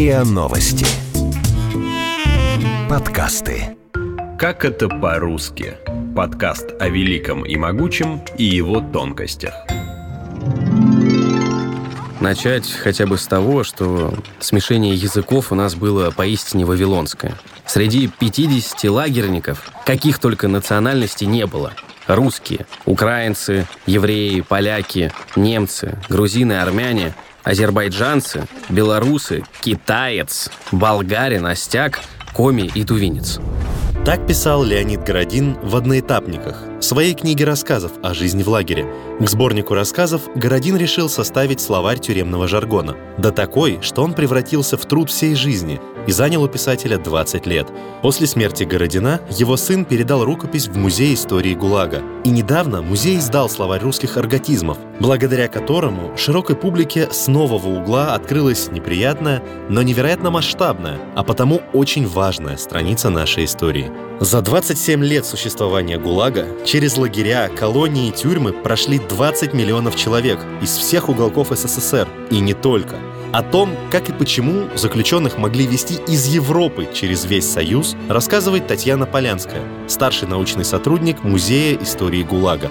РИА Новости. Подкасты. Как это по-русски? Подкаст о великом и могучем и его тонкостях. Начать хотя бы с того, что смешение языков у нас было поистине вавилонское. Среди 50 лагерников каких только национальностей не было. Русские, украинцы, евреи, поляки, немцы, грузины, армяне, азербайджанцы, белорусы, китаец, болгарин, остяк, коми и тувинец. Так писал Леонид Городин в «Одноэтапниках» своей книге рассказов о жизни в лагере. К сборнику рассказов Городин решил составить словарь тюремного жаргона. Да такой, что он превратился в труд всей жизни и занял у писателя 20 лет. После смерти Городина его сын передал рукопись в Музей истории ГУЛАГа. И недавно музей издал словарь русских арготизмов, благодаря которому широкой публике с нового угла открылась неприятная, но невероятно масштабная, а потому очень важная страница нашей истории. За 27 лет существования ГУЛАГа через лагеря, колонии и тюрьмы прошли 20 миллионов человек из всех уголков СССР. И не только. О том, как и почему заключенных могли вести из Европы через весь Союз, рассказывает Татьяна Полянская, старший научный сотрудник Музея истории ГУЛАГа.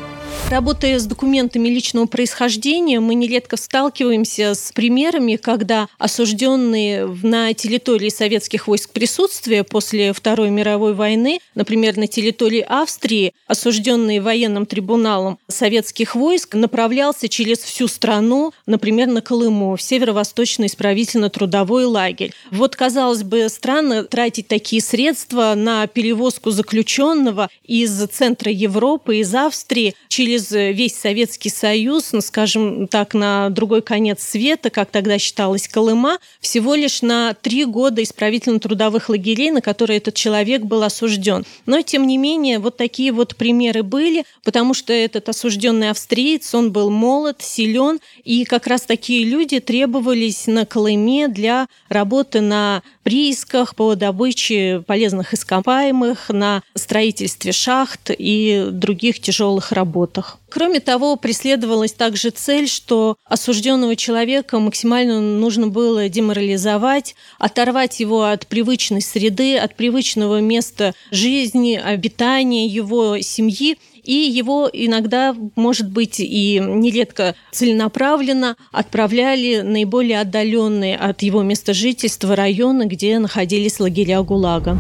Работая с документами личного происхождения, мы нередко сталкиваемся с примерами, когда осужденные на территории советских войск присутствия после Второй мировой войны, например, на территории Австрии, осужденные военным трибуналом советских войск, направлялся через всю страну, например, на Колыму, в Северо-Восточный исправительно-трудовой лагерь. Вот, казалось бы, странно тратить такие средства на перевозку заключенного из центра Европы, из Австрии, через весь Советский Союз, ну, скажем так, на другой конец света, как тогда считалось Колыма, всего лишь на три года исправительно-трудовых лагерей, на которые этот человек был осужден. Но, тем не менее, вот такие вот примеры были, потому что этот осужденный австриец, он был молод, силен, и как раз такие люди требовались на Колыме для работы на приисках по добыче полезных ископаемых, на строительстве шахт и других тяжелых работ работах. Кроме того, преследовалась также цель, что осужденного человека максимально нужно было деморализовать, оторвать его от привычной среды, от привычного места жизни, обитания его семьи, и его иногда, может быть, и нередко целенаправленно отправляли наиболее отдаленные от его места жительства районы, где находились лагеря ГУЛАГа.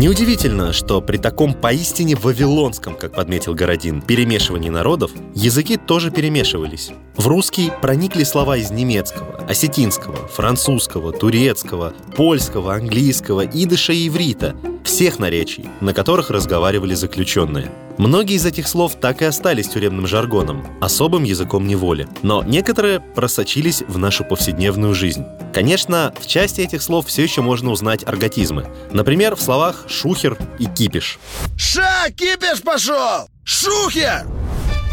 Неудивительно, что при таком поистине вавилонском, как подметил Городин, перемешивании народов, языки тоже перемешивались. В русский проникли слова из немецкого, осетинского, французского, турецкого, польского, английского, идыша и иврита, всех наречий, на которых разговаривали заключенные. Многие из этих слов так и остались тюремным жаргоном, особым языком неволи. Но некоторые просочились в нашу повседневную жизнь. Конечно, в части этих слов все еще можно узнать арготизмы. Например, в словах «шухер» и «кипиш». «Ша, кипиш пошел! Шухер!»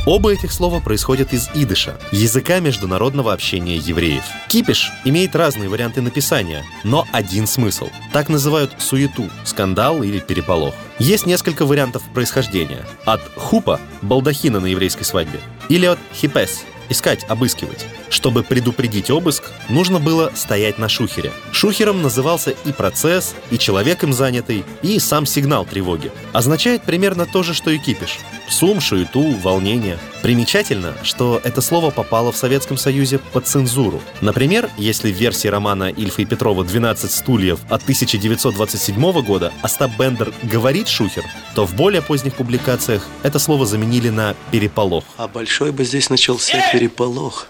Оба этих слова происходят из идыша, языка международного общения евреев. Кипиш имеет разные варианты написания, но один смысл. Так называют суету, скандал или переполох. Есть несколько вариантов происхождения. От хупа – балдахина на еврейской свадьбе, или от хипес – искать, обыскивать. Чтобы предупредить обыск, нужно было стоять на шухере. Шухером назывался и процесс, и человек им занятый, и сам сигнал тревоги. Означает примерно то же, что и кипиш. Сум, шуету, волнение. Примечательно, что это слово попало в Советском Союзе под цензуру. Например, если в версии романа Ильфа и Петрова «12 стульев» от 1927 года Остап Бендер говорит «шухер», то в более поздних публикациях это слово заменили на «переполох». А большой бы здесь начался переполох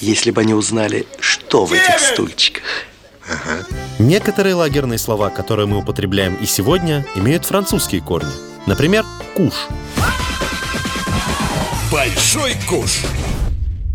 если бы они узнали, что в этих стульчиках. Ага. Некоторые лагерные слова, которые мы употребляем и сегодня, имеют французские корни. Например, куш. Большой куш.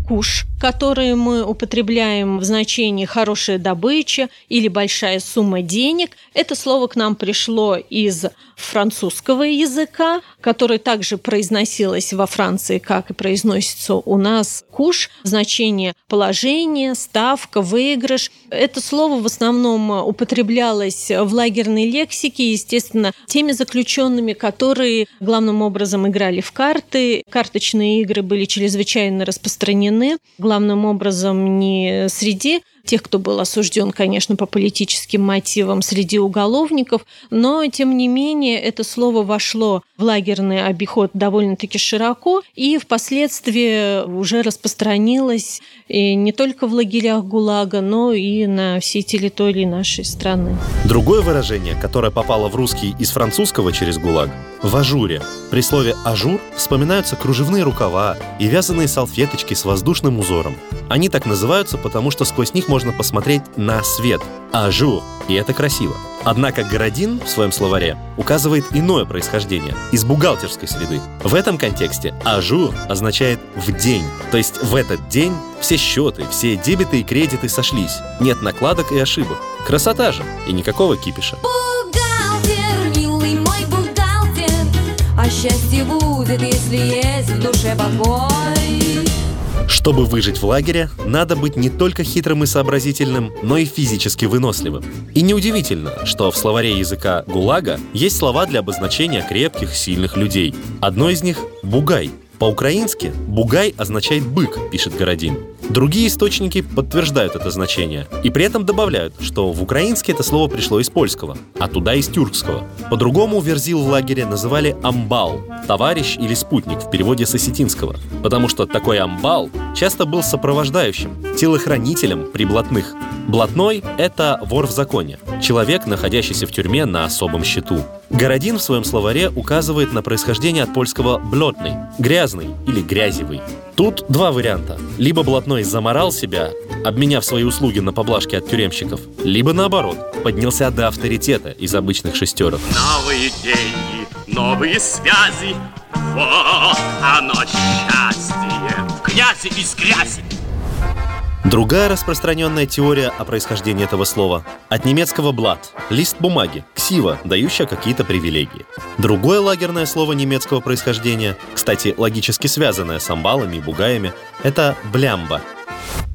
Куш, который мы употребляем в значении «хорошая добыча» или «большая сумма денег», это слово к нам пришло из французского языка, который также произносилось во Франции, как и произносится у нас куш, значение положение, ставка, выигрыш. Это слово в основном употреблялось в лагерной лексике, естественно, теми заключенными, которые главным образом играли в карты. Карточные игры были чрезвычайно распространены, главным образом не среди тех, кто был осужден, конечно, по политическим мотивам среди уголовников, но, тем не менее, это слово вошло в лагерный обиход довольно-таки широко и впоследствии уже распространилось и не только в лагерях ГУЛАГа, но и на всей территории нашей страны. Другое выражение, которое попало в русский из французского через ГУЛАГ – в ажуре. При слове «ажур» вспоминаются кружевные рукава и вязаные салфеточки с воздушным узором. Они так называются, потому что сквозь них можно посмотреть на свет – ажур, и это красиво. Однако Городин в своем словаре указывает иное происхождение – из бухгалтерской среды. В этом контексте «ажур» означает «в день», то есть в этот день все счеты, все дебеты и кредиты сошлись. Нет накладок и ошибок. Красота же, и никакого кипиша. Счастье будет, если есть в душе покой. Чтобы выжить в лагере, надо быть не только хитрым и сообразительным, но и физически выносливым. И неудивительно, что в словаре языка ГУЛАГа есть слова для обозначения крепких, сильных людей. Одно из них – «бугай», по-украински «бугай» означает «бык», пишет Городин. Другие источники подтверждают это значение и при этом добавляют, что в украинске это слово пришло из польского, а туда из тюркского. По-другому верзил в лагере называли «амбал» — товарищ или спутник в переводе с осетинского, потому что такой амбал часто был сопровождающим, телохранителем при блатных. Блатной — это вор в законе, человек, находящийся в тюрьме на особом счету. Городин в своем словаре указывает на происхождение от польского «блотный» — грязный или грязевый. Тут два варианта. Либо блатной заморал себя, обменяв свои услуги на поблажки от тюремщиков, либо наоборот, поднялся до авторитета из обычных шестерок. Новые деньги, новые связи, вот оно счастье. Князь из грязи. Другая распространенная теория о происхождении этого слова – от немецкого «блат» – лист бумаги, ксива, дающая какие-то привилегии. Другое лагерное слово немецкого происхождения, кстати, логически связанное с амбалами и бугаями – это «блямба»,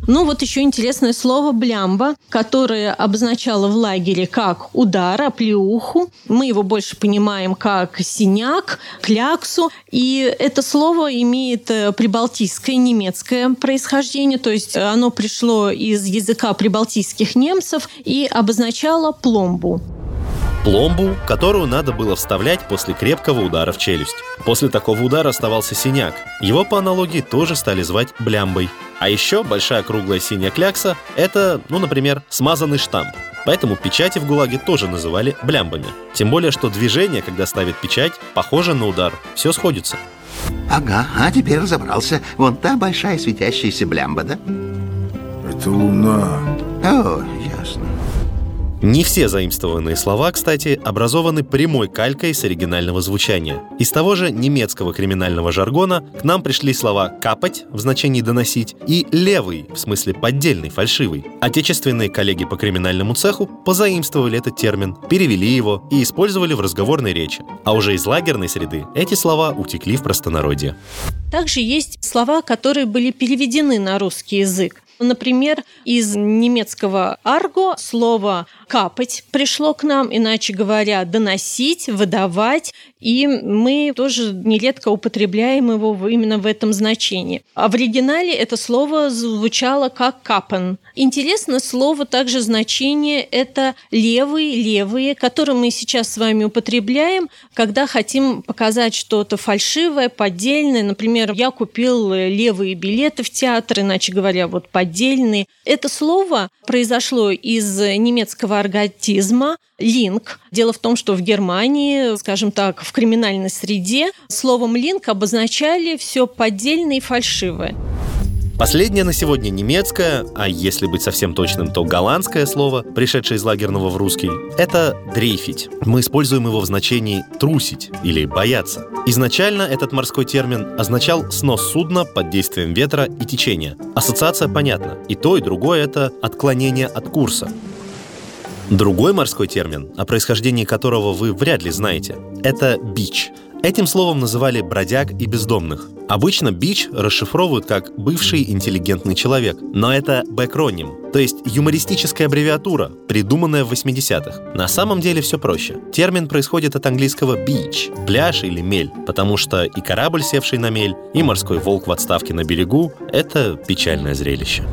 ну вот еще интересное слово «блямба», которое обозначало в лагере как удар, оплеуху. Мы его больше понимаем как синяк, кляксу. И это слово имеет э, прибалтийское немецкое происхождение, то есть оно пришло из языка прибалтийских немцев и обозначало пломбу. Пломбу, которую надо было вставлять после крепкого удара в челюсть. После такого удара оставался синяк. Его по аналогии тоже стали звать блямбой. А еще большая круглая синяя клякса – это, ну, например, смазанный штамп. Поэтому печати в ГУЛАГе тоже называли блямбами. Тем более, что движение, когда ставят печать, похоже на удар. Все сходится. Ага, а теперь разобрался. Вон та большая светящаяся блямба, да? Это луна. О, ясно. Не все заимствованные слова, кстати, образованы прямой калькой с оригинального звучания. Из того же немецкого криминального жаргона к нам пришли слова «капать» в значении «доносить» и «левый» в смысле поддельный, фальшивый. Отечественные коллеги по криминальному цеху позаимствовали этот термин, перевели его и использовали в разговорной речи. А уже из лагерной среды эти слова утекли в простонародье. Также есть слова, которые были переведены на русский язык. Например, из немецкого «арго» слово «капать» пришло к нам, иначе говоря, «доносить», «выдавать», и мы тоже нередко употребляем его именно в этом значении. А в оригинале это слово звучало как «капен». Интересно, слово также значение – это «левые», «левые», которые мы сейчас с вами употребляем, когда хотим показать что-то фальшивое, поддельное. Например, я купил левые билеты в театр, иначе говоря, вот поддельные. Это слово произошло из немецкого арготизма «линк». Дело в том, что в Германии, скажем так, в криминальной среде словом «линк» обозначали все поддельное и фальшивое. Последнее на сегодня немецкое, а если быть совсем точным, то голландское слово, пришедшее из лагерного в русский, это «дрейфить». Мы используем его в значении «трусить» или «бояться». Изначально этот морской термин означал снос судна под действием ветра и течения. Ассоциация понятна. И то, и другое — это отклонение от курса. Другой морской термин, о происхождении которого вы вряд ли знаете, это «бич». Этим словом называли бродяг и бездомных. Обычно бич расшифровывают как «бывший интеллигентный человек», но это бэкроним, то есть юмористическая аббревиатура, придуманная в 80-х. На самом деле все проще. Термин происходит от английского beach – пляж или мель, потому что и корабль, севший на мель, и морской волк в отставке на берегу – это печальное зрелище.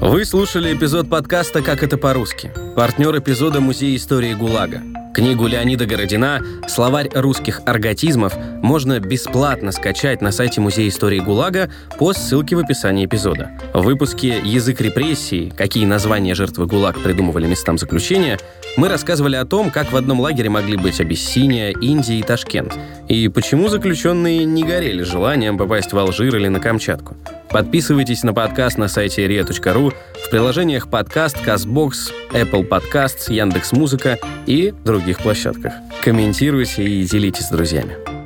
Вы слушали эпизод подкаста «Как это по-русски». Партнер эпизода Музей истории ГУЛАГа. Книгу Леонида Городина «Словарь русских арготизмов» можно бесплатно скачать на сайте Музея истории ГУЛАГа по ссылке в описании эпизода. В выпуске «Язык репрессий. Какие названия жертвы ГУЛАГ придумывали местам заключения» мы рассказывали о том, как в одном лагере могли быть Абиссиния, Индия и Ташкент, и почему заключенные не горели желанием попасть в Алжир или на Камчатку. Подписывайтесь на подкаст на сайте ria.ru, в приложениях подкаст, CastBox, Apple Podcasts, Яндекс.Музыка и других площадках. Комментируйте и делитесь с друзьями.